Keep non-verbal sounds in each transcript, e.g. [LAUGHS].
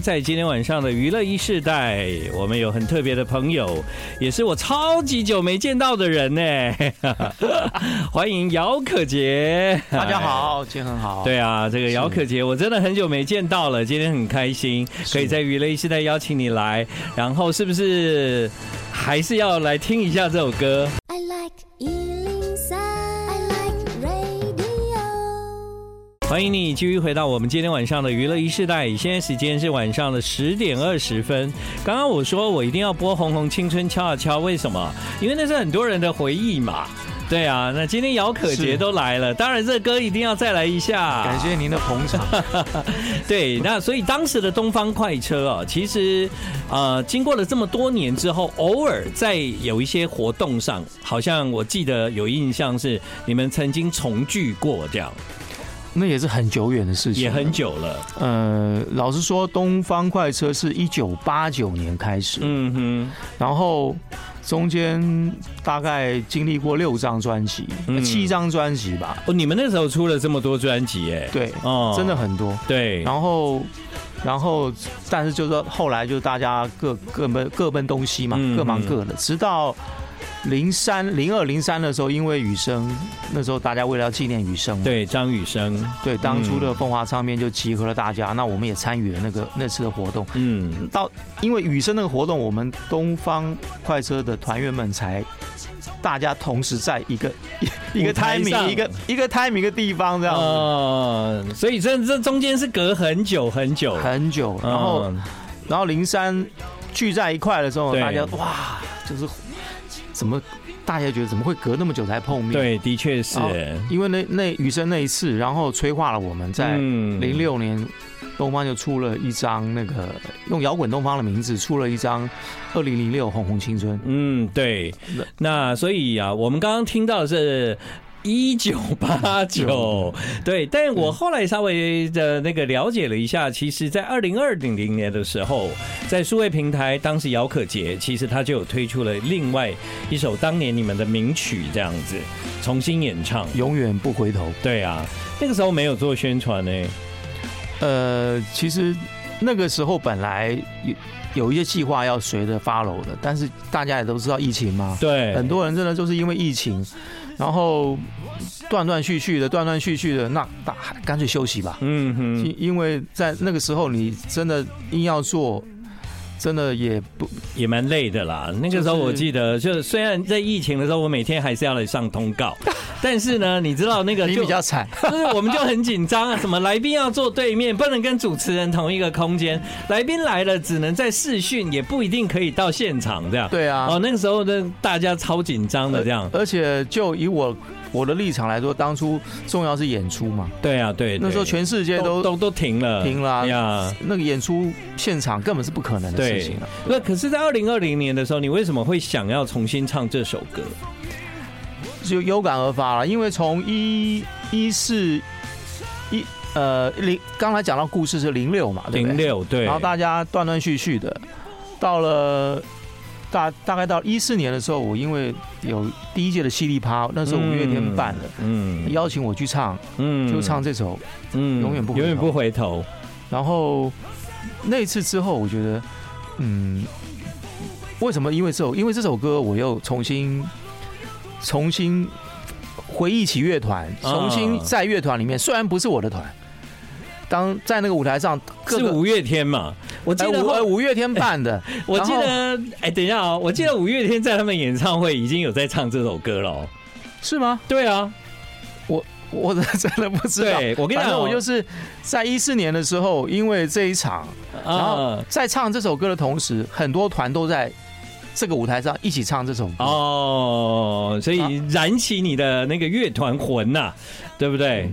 在今天晚上的娱乐一世代，我们有很特别的朋友，也是我超级久没见到的人呢。[LAUGHS] 欢迎姚可杰，大家好，今天很好。对啊，这个姚可杰，我真的很久没见到了，今天很开心，可以在娱乐一世代邀请你来。然后是不是还是要来听一下这首歌？欢迎你继续回到我们今天晚上的娱乐一世代，现在时间是晚上的十点二十分。刚刚我说我一定要播《红红青春敲啊敲》，为什么？因为那是很多人的回忆嘛。对啊，那今天姚可杰都来了，当然这歌一定要再来一下。感谢您的捧场。[LAUGHS] 对，那所以当时的东方快车啊，其实呃，经过了这么多年之后，偶尔在有一些活动上，好像我记得有印象是你们曾经重聚过这样。那也是很久远的事情，也很久了。呃，老实说，东方快车是一九八九年开始，嗯哼，然后中间大概经历过六张专辑，七张专辑吧。哦，你们那时候出了这么多专辑，哎，对，哦，真的很多。对，然后，然后，但是就是说，后来就大家各各奔各奔东西嘛，各忙各的，直到。零三零二零三的时候，因为雨生，那时候大家为了要纪念雨生，对张雨生，对当初的风华唱片就集合了大家，那我们也参与了那个那次的活动。嗯，到因为雨生那个活动，我们东方快车的团员们才大家同时在一个 [LAUGHS] 一个 timing 一个一个 timing 一个地方这样子。哦，所以这这中间是隔很久很久。很久，然后然后零三聚在一块的时候，大家哇就是。怎么？大家觉得怎么会隔那么久才碰面？对，的确是，因为那那雨生那一次，然后催化了我们在零六年，东方就出了一张那个用摇滚东方的名字出了一张二零零六红红青春。嗯，对。那所以啊，我们刚刚听到的是。一九八九，对，但我后来稍微的那个了解了一下，其实，在二零二零年的时候，在数位平台，当时姚可杰其实他就有推出了另外一首当年你们的名曲，这样子重新演唱，永远不回头。对啊，那个时候没有做宣传呢。呃，其实那个时候本来有有一些计划要随着 follow 的，但是大家也都知道疫情嘛，对，很多人真的就是因为疫情。然后断断续续的，断断续续的，那那干脆休息吧。嗯哼，因因为在那个时候，你真的硬要做，真的也不也蛮累的啦。那个时候我记得，就是虽然在疫情的时候，我每天还是要来上通告，[LAUGHS] 但是呢，你知道那个就比较惨，就是我们就很紧张啊。什么来宾要坐对面，不能跟主持人同一个空间。来宾来了，只能在视讯，也不一定可以到现场这样。对啊，哦，那个时候的大家超紧张的这样。而且就以我我的立场来说，当初重要是演出嘛。对啊，对，那时候全世界都都都停了，停了呀。那个演出现场根本是不可能的事情了。那可是，在二零二零年的时候，你为什么会想要重新唱这首歌？就有感而发了，因为从一一四一呃零，刚才讲到故事是零六嘛，零六对，然后大家断断续续的，到了大大概到一四年的时候，我因为有第一届的犀利趴，那时候五月天办的，嗯，邀请我去唱，嗯，就唱这首，嗯，永远不永远不回头。然后那一次之后，我觉得，嗯，为什么？因为这首，因为这首歌，我又重新。重新回忆起乐团，重新在乐团里面，虽然不是我的团，当在那个舞台上，是五月天嘛？我记得五五月天办的，[LAUGHS] 我记得，哎，等一下哦，我记得五月天在他们演唱会已经有在唱这首歌了，是吗？对啊，我我真的不知道。我跟你讲，我就是在一四年的时候，因为这一场，然后在唱这首歌的同时，很多团都在。这个舞台上一起唱这首歌哦，所以燃起你的那个乐团魂呐、啊，对不对？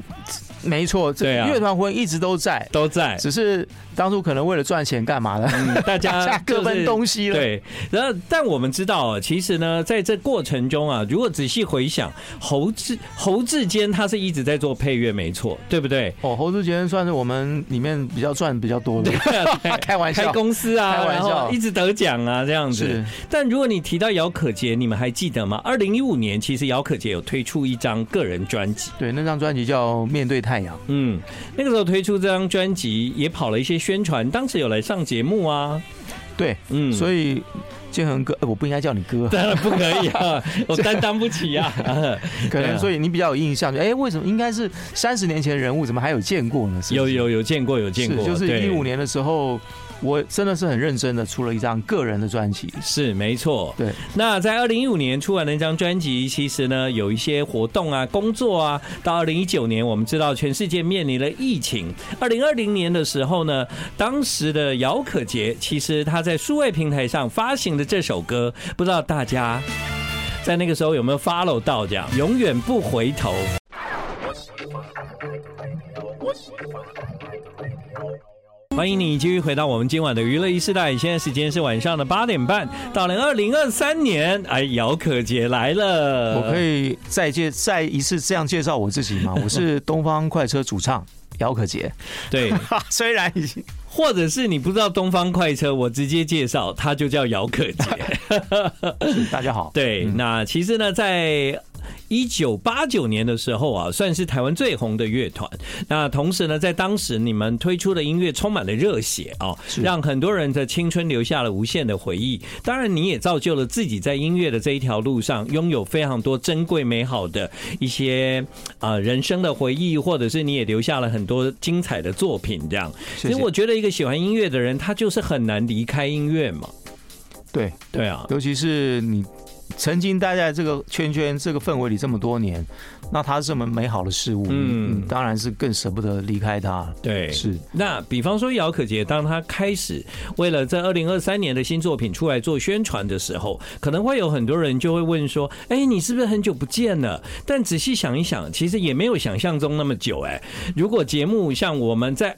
没错，对啊乐团魂一直都在，都在，只是。当初可能为了赚钱干嘛的？[LAUGHS] 大家各奔东西了。对，然后但我们知道啊，其实呢，在这过程中啊，如果仔细回想，侯志侯志坚他是一直在做配乐，没错，对不对？哦，侯志坚算是我们里面比较赚比较多的。[LAUGHS] 开玩笑，开公司啊，开玩笑，一直得奖啊，这样子。但如果你提到姚可杰，你们还记得吗？二零一五年，其实姚可杰有推出一张个人专辑。对，那张专辑叫《面对太阳》。嗯，那个时候推出这张专辑，也跑了一些宣传，当时有来上节目啊。对，嗯，所以建恒哥，我不应该叫你哥，当然不可以啊，[LAUGHS] 我担当不起啊。[LAUGHS] 可能所以你比较有印象，就哎，为什么应该是三十年前的人物，怎么还有见过呢？有有有见过，有见过，就是一五年的时候。我真的是很认真的出了一张个人的专辑，是没错。对，那在二零一五年出完那张专辑，其实呢有一些活动啊、工作啊。到二零一九年，我们知道全世界面临了疫情。二零二零年的时候呢，当时的姚可杰，其实他在数位平台上发行的这首歌，不知道大家在那个时候有没有 follow 到？这样永远不回头。欢迎你继续回到我们今晚的娱乐一世代，现在时间是晚上的八点半。到了二零二三年，哎，姚可杰来了。我可以再介再一次这样介绍我自己吗？[LAUGHS] 我是东方快车主唱姚可杰。对，[LAUGHS] 虽然已经，或者是你不知道东方快车，我直接介绍，他就叫姚可杰。[LAUGHS] 大家好。对，那其实呢，在。一九八九年的时候啊，算是台湾最红的乐团。那同时呢，在当时你们推出的音乐充满了热血啊，让很多人的青春留下了无限的回忆。当然，你也造就了自己在音乐的这一条路上拥有非常多珍贵美好的一些啊人生的回忆，或者是你也留下了很多精彩的作品。这样，其实我觉得一个喜欢音乐的人，他就是很难离开音乐嘛。对对啊，尤其是你。曾经待在这个圈圈、这个氛围里这么多年，那它是这么美好的事物，嗯，当然是更舍不得离开它。对，是。那比方说姚可杰，当他开始为了在二零二三年的新作品出来做宣传的时候，可能会有很多人就会问说：“哎，你是不是很久不见了？”但仔细想一想，其实也没有想象中那么久。哎，如果节目像我们在。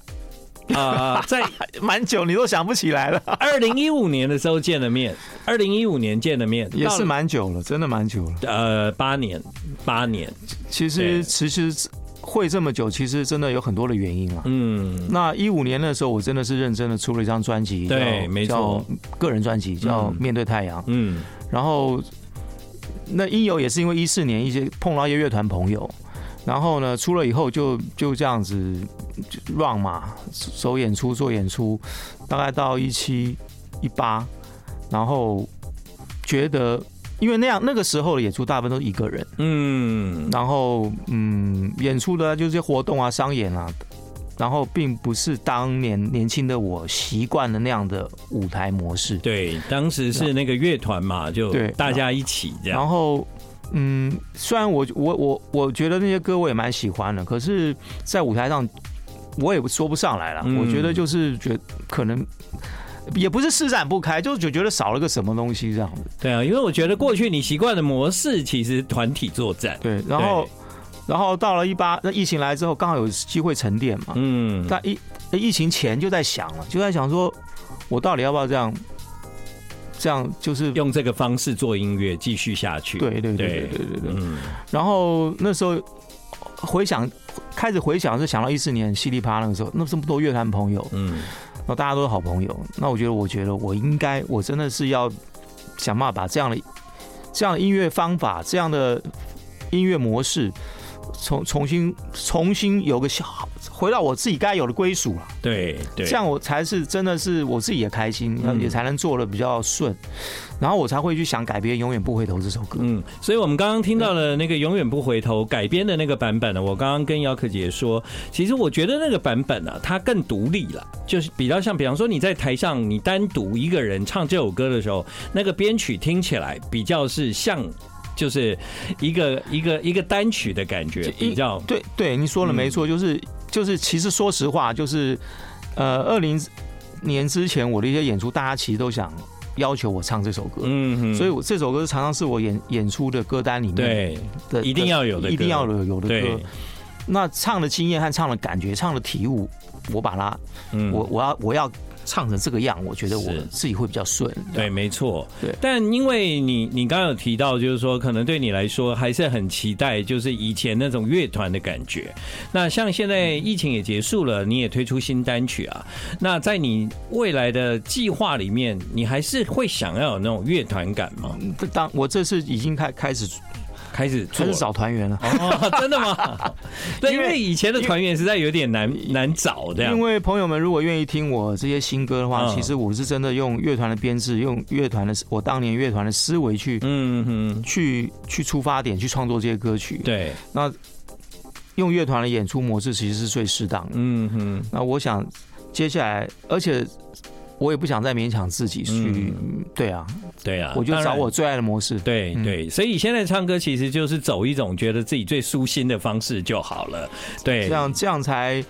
啊、呃，在 [LAUGHS] 蛮久，你都想不起来了。二零一五年的时候见的面，二零一五年见的面，也是蛮久了，真的蛮久了。呃，八年，八年。其实，其实会这么久，其实真的有很多的原因啊。嗯，那一五年的时候，我真的是认真的出了一张专辑，对，没错，个人专辑叫《面对太阳》。嗯，然后那因由也是因为一四年一些碰到一些乐团朋友。然后呢，出了以后就就这样子 run 嘛，走演出做演出，大概到一七一八，然后觉得因为那样那个时候的演出大部分都是一个人，嗯，然后嗯，演出的就是些活动啊、商演啊，然后并不是当年年轻的我习惯的那样的舞台模式。对，当时是那个乐团嘛，就对大家一起这样，然后。嗯，虽然我我我我觉得那些歌我也蛮喜欢的，可是，在舞台上我也说不上来了。我觉得就是觉得可能也不是施展不开，就就觉得少了个什么东西这样子。对啊，因为我觉得过去你习惯的模式其实团体作战。对，然后然后到了一八，那疫情来之后，刚好有机会沉淀嘛。嗯。但疫疫情前就在想了，就在想说，我到底要不要这样？这样就是用这个方式做音乐继续下去。对对对对对对对。嗯。然后那时候回想，开始回想是想到一四年犀利趴那个时候，那这么多乐坛朋友，嗯，然后大家都是好朋友，那我觉得，我觉得我应该，我真的是要想办法把这样的这样的音乐方法，这样的音乐模式。重重新重新有个小回到我自己该有的归属了，对对，这样我才是真的是我自己也开心，也才能做的比较顺，然后我才会去想改编《永远不回头》这首歌。嗯，所以我们刚刚听到了那个《永远不回头》改编的那个版本呢，我刚刚跟姚可杰说，其实我觉得那个版本呢，它更独立了，就是比较像，比方说你在台上你单独一个人唱这首歌的时候，那个编曲听起来比较是像。就是一个一个一个单曲的感觉，比较。对对，你说了没错，就是就是，其实说实话，就是呃，二零年之前我的一些演出，大家其实都想要求我唱这首歌，嗯，所以我这首歌常常是我演演出的歌单里面对的，一定要有的，一定要有有的歌。那唱的经验和唱的感觉，唱的体悟，我把它，嗯，我我要我要。唱成这个样，我觉得我自己会比较顺。对，没错。对，但因为你你刚刚有提到，就是说可能对你来说还是很期待，就是以前那种乐团的感觉。那像现在疫情也结束了，你也推出新单曲啊。那在你未来的计划里面，你还是会想要有那种乐团感吗？当我这次已经开开始。开始做开始找团员了。哦，[LAUGHS] 真的吗？[LAUGHS] 对，因为以前的团员实在有点难难找这样。因为朋友们如果愿意听我这些新歌的话，其实我是真的用乐团的编制，用乐团的我当年乐团的思维去，嗯哼，去去出发点去创作这些歌曲。对，那用乐团的演出模式其实是最适当的。嗯哼，那我想接下来，而且。我也不想再勉强自己去，对啊，对啊，我就找我最爱的模式，对对，所以现在唱歌其实就是走一种觉得自己最舒心的方式就好了，对，这样这样才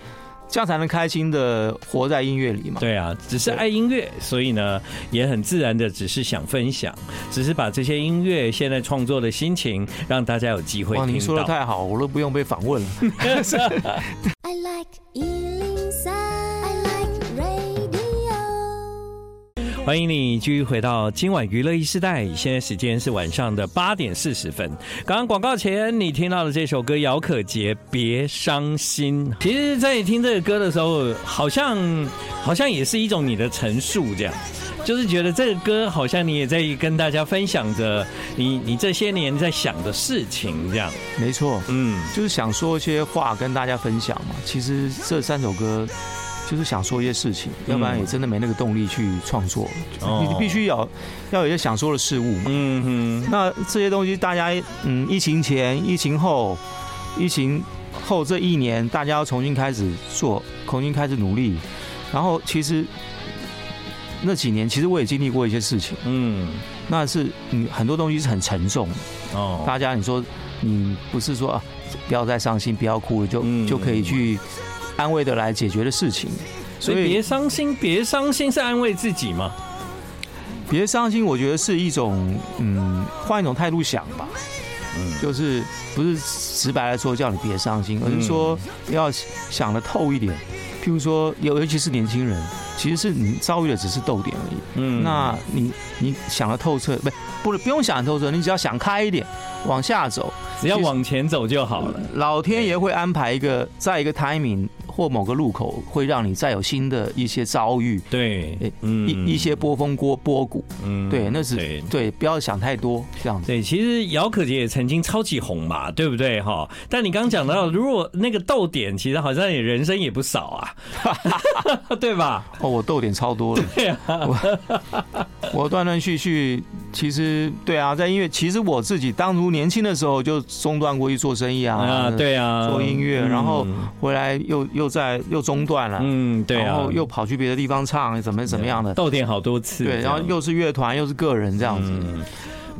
这样才能开心的活在音乐里嘛，对啊，只是爱音乐，所以呢也很自然的只是想分享，只是把这些音乐现在创作的心情让大家有机会听到。哇，你说的太好，我都不用被访问了。[LAUGHS] [LAUGHS] I like 欢迎你继续回到今晚娱乐一时代，现在时间是晚上的八点四十分。刚刚广告前你听到的这首歌，姚可杰《别伤心》。其实，在你听这个歌的时候，好像好像也是一种你的陈述，这样，就是觉得这个歌好像你也在跟大家分享着你你这些年在想的事情，这样。没错，嗯，就是想说一些话跟大家分享嘛。其实这三首歌。就是想说一些事情，要不然也真的没那个动力去创作。你必须要要有一些想说的事物嘛。嗯哼。那这些东西，大家嗯，疫情前、疫情后、疫情后这一年，大家要重新开始做，重新开始努力。然后其实那几年，其实我也经历过一些事情。嗯。那是嗯，很多东西是很沉重的。哦。大家，你说你不是说啊，不要再伤心，不要哭了，就就可以去。安慰的来解决的事情，所以别伤心，别伤心是安慰自己嘛？别伤心，我觉得是一种，嗯，换一种态度想吧，嗯，就是不是直白来说叫你别伤心，而是说要想得透一点。譬如说，尤尤其是年轻人，其实是你遭遇的只是逗点而已，嗯，那你你想得透彻，不不不用想透彻，你只要想开一点，往下走，只要往前走就好了。老天爷会安排一个，在一个 timing。或某个路口会让你再有新的一些遭遇，对，一一些波峰波波谷，嗯，对，那是对，对，不要想太多这样子。对，其实姚可杰也曾经超级红嘛，对不对？哈？但你刚刚讲到，如果那个逗点，其实好像你人生也不少啊，[LAUGHS] 对吧？哦，我逗点超多了，[LAUGHS] 对啊，我我断断续续，其实对啊，在音乐，其实我自己当初年轻的时候就中断过去做生意啊，啊，对啊，做音乐，然后回来又又。在又中断了，嗯，对啊，然后又跑去别的地方唱，怎么怎么样的，逗点好多次，对，然后又是乐团，又是个人这样子。嗯、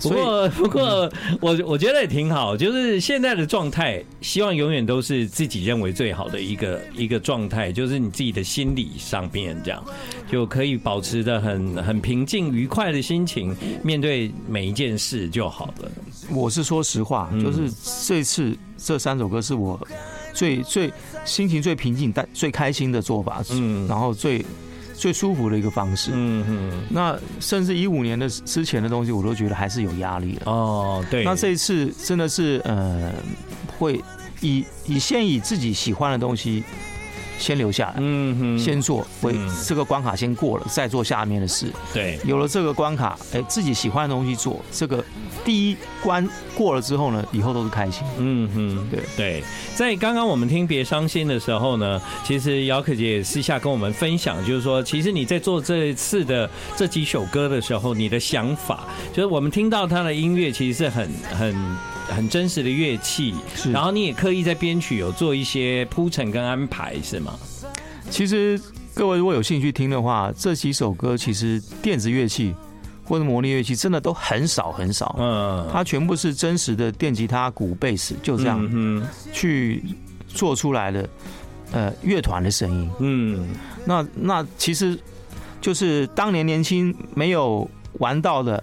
不过，[LAUGHS] 不过，我我觉得也挺好，就是现在的状态，希望永远都是自己认为最好的一个一个状态，就是你自己的心理上面这样，就可以保持着很很平静愉快的心情，面对每一件事就好了。我是说实话，就是这次这三首歌是我。最最心情最平静但最开心的做法，嗯，然后最最舒服的一个方式，嗯嗯。那甚至一五年的之前的东西，我都觉得还是有压力的。哦，对。那这一次真的是，呃，会以以现以自己喜欢的东西。先留下来，嗯哼，先做，为这个关卡先过了，再做下面的事。对，有了这个关卡，哎，自己喜欢的东西做，这个第一关过了之后呢，以后都是开心。嗯哼，对对。在刚刚我们听《别伤心》的时候呢，其实姚可杰也私下跟我们分享，就是说，其实你在做这一次的这几首歌的时候，你的想法，就是我们听到他的音乐，其实是很很。很真实的乐器，然后你也刻意在编曲有做一些铺陈跟安排，是吗？其实各位如果有兴趣听的话，这几首歌其实电子乐器或者模拟乐器真的都很少很少，嗯，它全部是真实的电吉他、鼓、贝斯，就这样。去做出来的，呃，乐团的声音，嗯，那那其实就是当年年轻没有玩到的。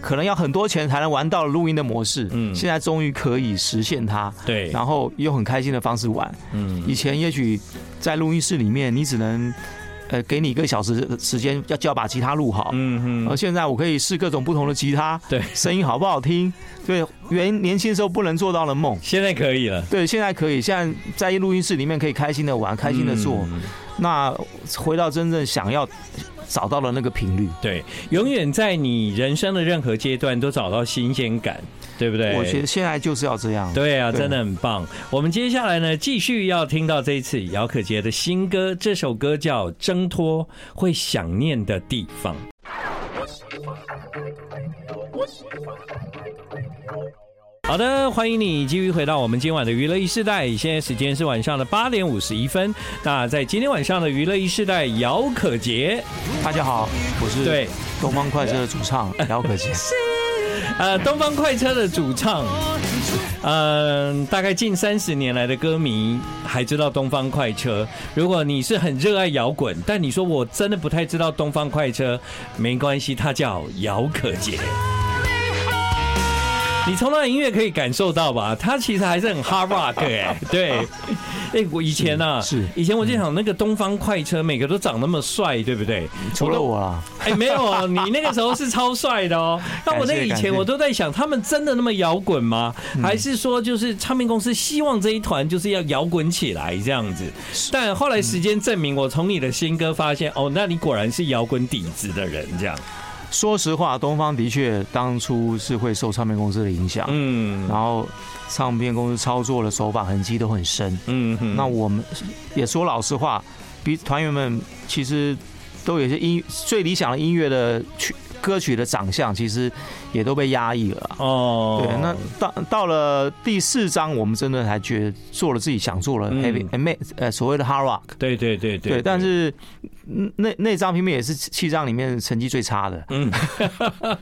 可能要很多钱才能玩到录音的模式，嗯，现在终于可以实现它，对，然后用很开心的方式玩，嗯，以前也许在录音室里面，你只能，呃，给你一个小时的时间，要就要把吉他录好，嗯嗯，而现在我可以试各种不同的吉他，对，声音好不好听，对，原年轻时候不能做到的梦，现在可以了，对，现在可以，现在在录音室里面可以开心的玩，开心的做，那回到真正想要。找到了那个频率。对，永远在你人生的任何阶段都找到新鲜感，对不对？我觉得现在就是要这样。对啊，真的很棒。我们接下来呢，继续要听到这一次姚可杰的新歌，这首歌叫《挣脱会想念的地方》。好的，欢迎你继续回到我们今晚的娱乐一世代。现在时间是晚上的八点五十一分。那在今天晚上的娱乐一世代，姚可杰，大家好，我是对东方快车的主唱姚可杰。[LAUGHS] 呃，东方快车的主唱，嗯、呃，大概近三十年来的歌迷还知道东方快车。如果你是很热爱摇滚，但你说我真的不太知道东方快车，没关系，他叫姚可杰。你从他的音乐可以感受到吧？他其实还是很 hard rock 哎，[LAUGHS] 对，哎，我以前呢，是以前我就想那个东方快车，每个都长那么帅，对不对？除了我啊，哎，没有啊，你那个时候是超帅的哦。[LAUGHS] 那我那以前我都在想，他们真的那么摇滚吗？还是说就是唱片公司希望这一团就是要摇滚起来这样子？但后来时间证明，我从你的新歌发现，哦，那你果然是摇滚底子的人这样。说实话，东方的确当初是会受唱片公司的影响，嗯，然后唱片公司操作的手法痕迹都很深，嗯，那我们也说老实话，比团员们其实都有些音最理想的音乐的曲。歌曲的长相其实也都被压抑了哦。对，那到到了第四张，我们真的还觉得做了自己想做的 heavy 呃所谓的 hard rock。对对对对。对，但是那那张平面也是七张里面成绩最差的。嗯。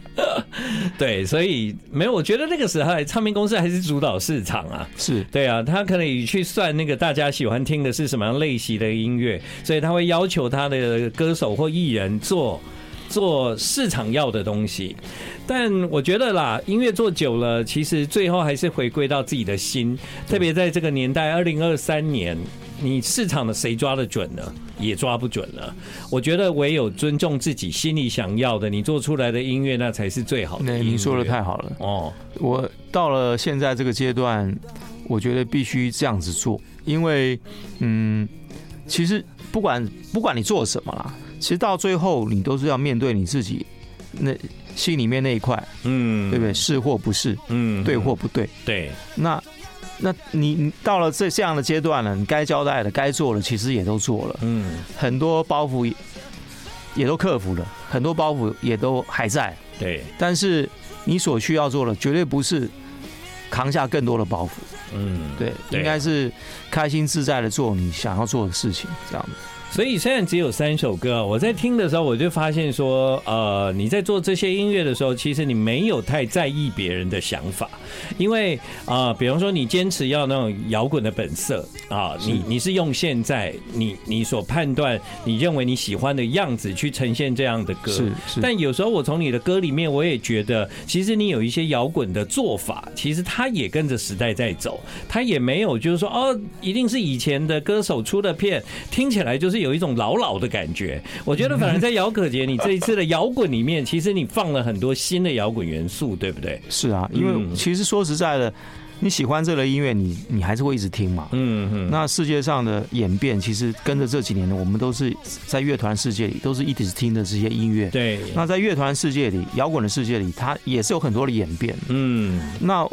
[LAUGHS] 对，所以没有，我觉得那个时候唱片公司还是主导市场啊。是对啊，他可以去算那个大家喜欢听的是什么样类型的音乐，所以他会要求他的歌手或艺人做。做市场要的东西，但我觉得啦，音乐做久了，其实最后还是回归到自己的心。特别在这个年代，二零二三年，你市场的谁抓得准呢？也抓不准了。我觉得唯有尊重自己心里想要的，你做出来的音乐，那才是最好的。那您说的太好了哦！我到了现在这个阶段，我觉得必须这样子做，因为嗯，其实不管不管你做什么啦。其实到最后，你都是要面对你自己那心里面那一块，嗯，对不对？是或不是，嗯，对或不对，对。那那你你到了这这样的阶段了，你该交代的、该做的，其实也都做了，嗯，很多包袱也都克服了，很多包袱也都还在，对。但是你所需要做的，绝对不是扛下更多的包袱，嗯，对，应该是开心自在的做你想要做的事情，这样子。所以虽然只有三首歌，我在听的时候我就发现说，呃，你在做这些音乐的时候，其实你没有太在意别人的想法，因为啊、呃，比方说你坚持要那种摇滚的本色啊，你你是用现在你你所判断你认为你喜欢的样子去呈现这样的歌，是是。但有时候我从你的歌里面，我也觉得，其实你有一些摇滚的做法，其实它也跟着时代在走，它也没有就是说哦，一定是以前的歌手出的片，听起来就是。有一种老老的感觉，我觉得反而在姚可杰你这一次的摇滚里面，其实你放了很多新的摇滚元素，对不对？是啊，因为其实说实在的，你喜欢这类音乐，你你还是会一直听嘛。嗯嗯。那世界上的演变，其实跟着这几年呢，我们都是在乐团世界里，都是一直听的这些音乐。对。那在乐团世界里，摇滚的世界里，它也是有很多的演变。嗯。那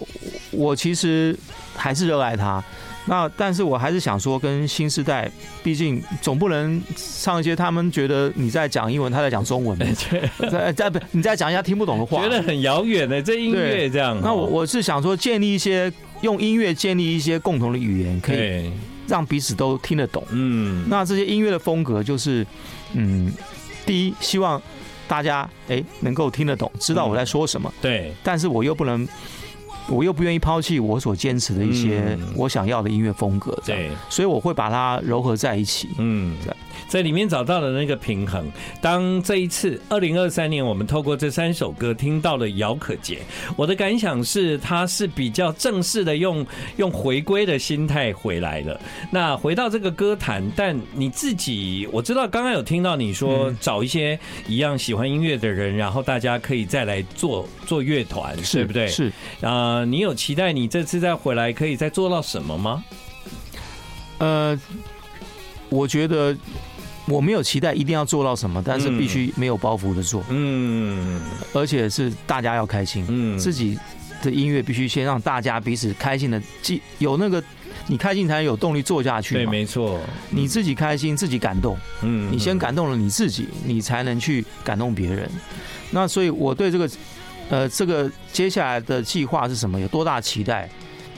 我其实还是热爱它。那但是我还是想说，跟新时代，毕竟总不能唱一些他们觉得你在讲英文，他在讲中文，[LAUGHS] 在在不你再讲一下听不懂的话，觉得很遥远的这音乐这样。那我我是想说，建立一些用音乐建立一些共同的语言，可以让彼此都听得懂。嗯，那这些音乐的风格就是，嗯，第一希望大家哎能够听得懂，知道我在说什么。对，但是我又不能。我又不愿意抛弃我所坚持的一些我想要的音乐风格，对，所以我会把它糅合在一起，嗯，在里面找到了那个平衡。当这一次二零二三年，我们透过这三首歌听到了姚可杰，我的感想是，他是比较正式的用用回归的心态回来了。那回到这个歌坛，但你自己我知道，刚刚有听到你说找一些一样喜欢音乐的人，然后大家可以再来做做乐团，对不对？是啊。呃，你有期待你这次再回来可以再做到什么吗？呃，我觉得我没有期待一定要做到什么，但是必须没有包袱的做，嗯，而且是大家要开心，嗯，自己的音乐必须先让大家彼此开心的，既有那个你开心才有动力做下去，对，没错，你自己开心，自己感动，嗯，你先感动了你自己，你才能去感动别人。那所以我对这个，呃，这个接下来的计划是什么？有多大期待？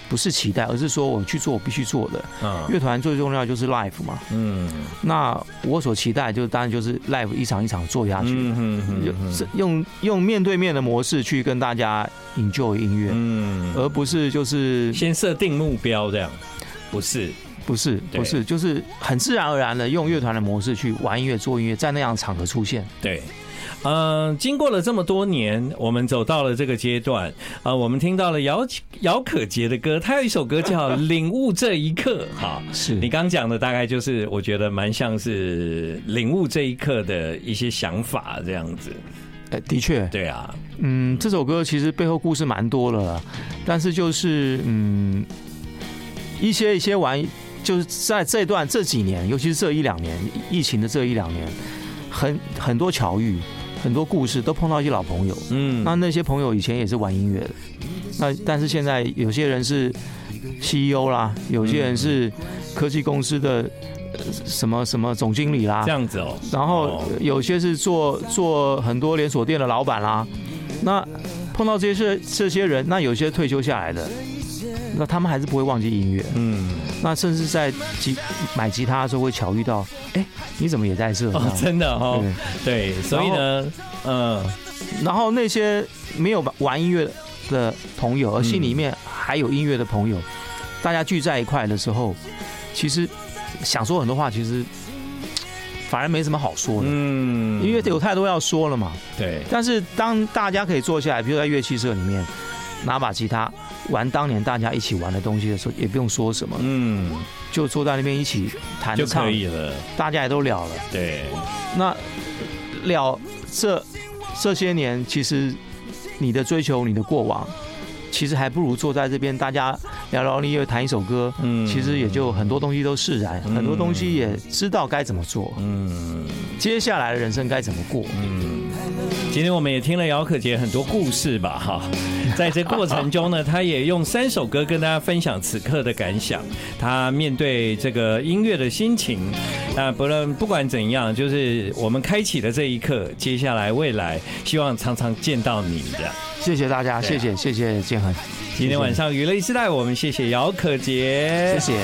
不是期待，而是说我去做我必须做的。嗯，乐团最重要就是 live 嘛。嗯，那我所期待就是当然就是 live 一场一场做下去。嗯嗯，用用面对面的模式去跟大家 enjoy 音乐。嗯，而不是就是先设定目标这样。不是，不是，不是，就是很自然而然的用乐团的模式去玩音乐、做音乐，在那样的场合出现。对。嗯、呃，经过了这么多年，我们走到了这个阶段。啊、呃，我们听到了姚姚可杰的歌，他有一首歌叫《[LAUGHS] 领悟这一刻》。哈，是你刚讲的，大概就是我觉得蛮像是领悟这一刻的一些想法这样子。哎，的确，对啊，嗯，这首歌其实背后故事蛮多了，但是就是嗯，一些一些玩，就是在这段这几年，尤其是这一两年疫情的这一两年，很很多巧遇。很多故事都碰到一些老朋友，嗯，那那些朋友以前也是玩音乐的，那但是现在有些人是 CEO 啦，有些人是科技公司的什么什么总经理啦，这样子哦，然后有些是做做很多连锁店的老板啦，那碰到这些这些人，那有些退休下来的。那他们还是不会忘记音乐，嗯，那甚至在吉买吉他的时候会巧遇到，哎、欸，你怎么也在这？哦，真的哦，对，对，所以呢，嗯，然后那些没有玩音乐的朋友，而心里面还有音乐的朋友，大家聚在一块的时候，其实想说很多话，其实反而没什么好说的，嗯，因为有太多要说了嘛，对。但是当大家可以坐下来，比如在乐器社里面拿把吉他。玩当年大家一起玩的东西的时候，也不用说什么，嗯，就坐在那边一起弹唱就可以了，大家也都了了。对，那了这这些年，其实你的追求，你的过往。其实还不如坐在这边，大家聊聊音乐，弹一首歌。嗯，其实也就很多东西都释然，很多东西也知道该怎么做。嗯，接下来的人生该怎么过？嗯，今天我们也听了姚可杰很多故事吧，哈，[LAUGHS] 在这过程中呢，他也用三首歌跟大家分享此刻的感想，他面对这个音乐的心情。那不论不管怎样，就是我们开启的这一刻，接下来未来，希望常常见到你的。谢谢大家，谢谢谢谢建恒。今天晚上娱乐一时代，我们谢谢姚可杰，谢谢。